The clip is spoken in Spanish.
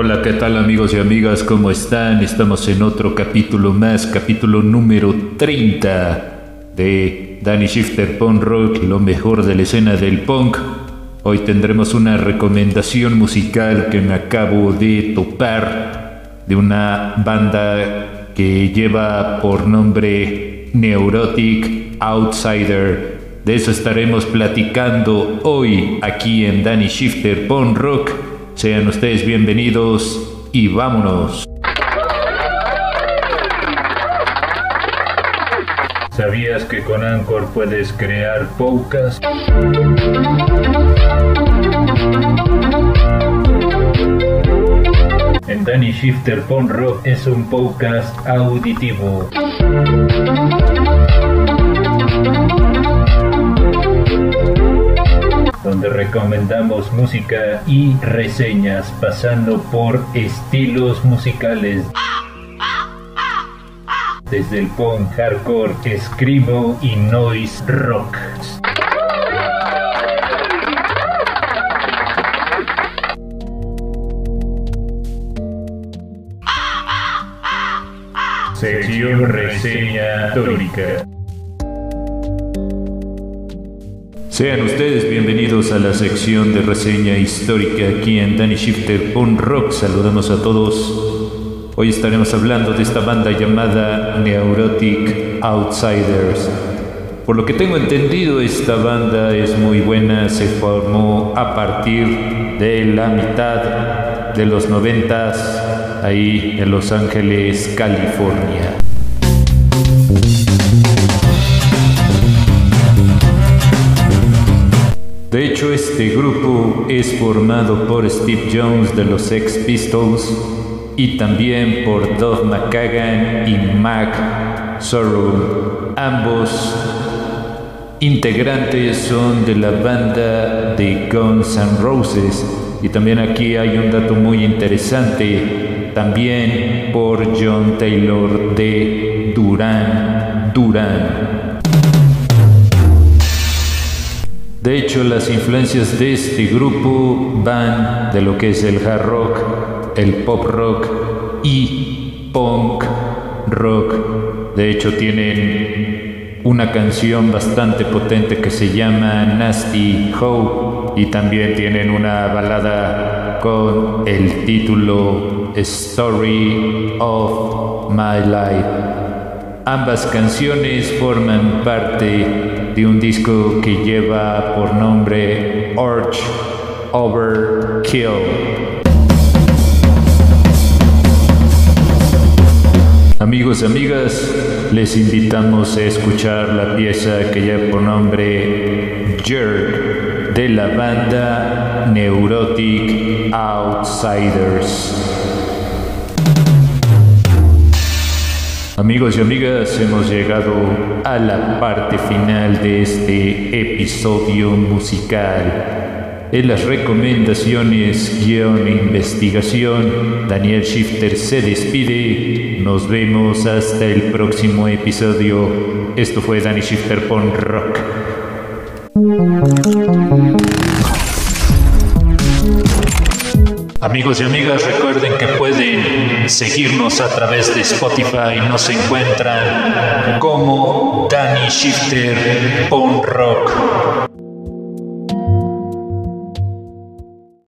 Hola, ¿qué tal amigos y amigas? ¿Cómo están? Estamos en otro capítulo más, capítulo número 30 de Danny Shifter Punk Rock, lo mejor de la escena del punk. Hoy tendremos una recomendación musical que me acabo de topar de una banda que lleva por nombre Neurotic Outsider. De eso estaremos platicando hoy aquí en Danny Shifter Punk Rock. Sean ustedes bienvenidos y vámonos. ¿Sabías que con Anchor puedes crear podcast? En Danny Shifter Pon Rock es un podcast auditivo. Recomendamos música y reseñas pasando por estilos musicales. Desde el punk hardcore, escribo y noise rock. Sección reseña histórica. Sean ustedes bienvenidos a la sección de reseña histórica aquí en Danny Shifter on Rock. Saludamos a todos. Hoy estaremos hablando de esta banda llamada Neurotic Outsiders. Por lo que tengo entendido, esta banda es muy buena. Se formó a partir de la mitad de los noventas ahí en Los Ángeles, California. De hecho, este grupo es formado por Steve Jones de los Sex Pistols y también por Doug McKagan y Mac Sorrow. Ambos integrantes son de la banda de Guns N' Roses. Y también aquí hay un dato muy interesante, también por John Taylor de Duran Duran. De hecho, las influencias de este grupo van de lo que es el hard rock, el pop rock y punk rock. De hecho, tienen una canción bastante potente que se llama Nasty Hope y también tienen una balada con el título Story of My Life. Ambas canciones forman parte de un disco que lleva por nombre Arch Overkill. Amigos amigas, les invitamos a escuchar la pieza que lleva por nombre Jerk de la banda Neurotic Outsiders. Amigos y amigas, hemos llegado a la parte final de este episodio musical. En las recomendaciones, guion e investigación, Daniel Shifter se despide. Nos vemos hasta el próximo episodio. Esto fue Danny Shifter Pon Rock. Amigos y amigas, recuerden que pueden seguirnos a través de Spotify. Nos encuentran como Danny Shifter Pon Rock.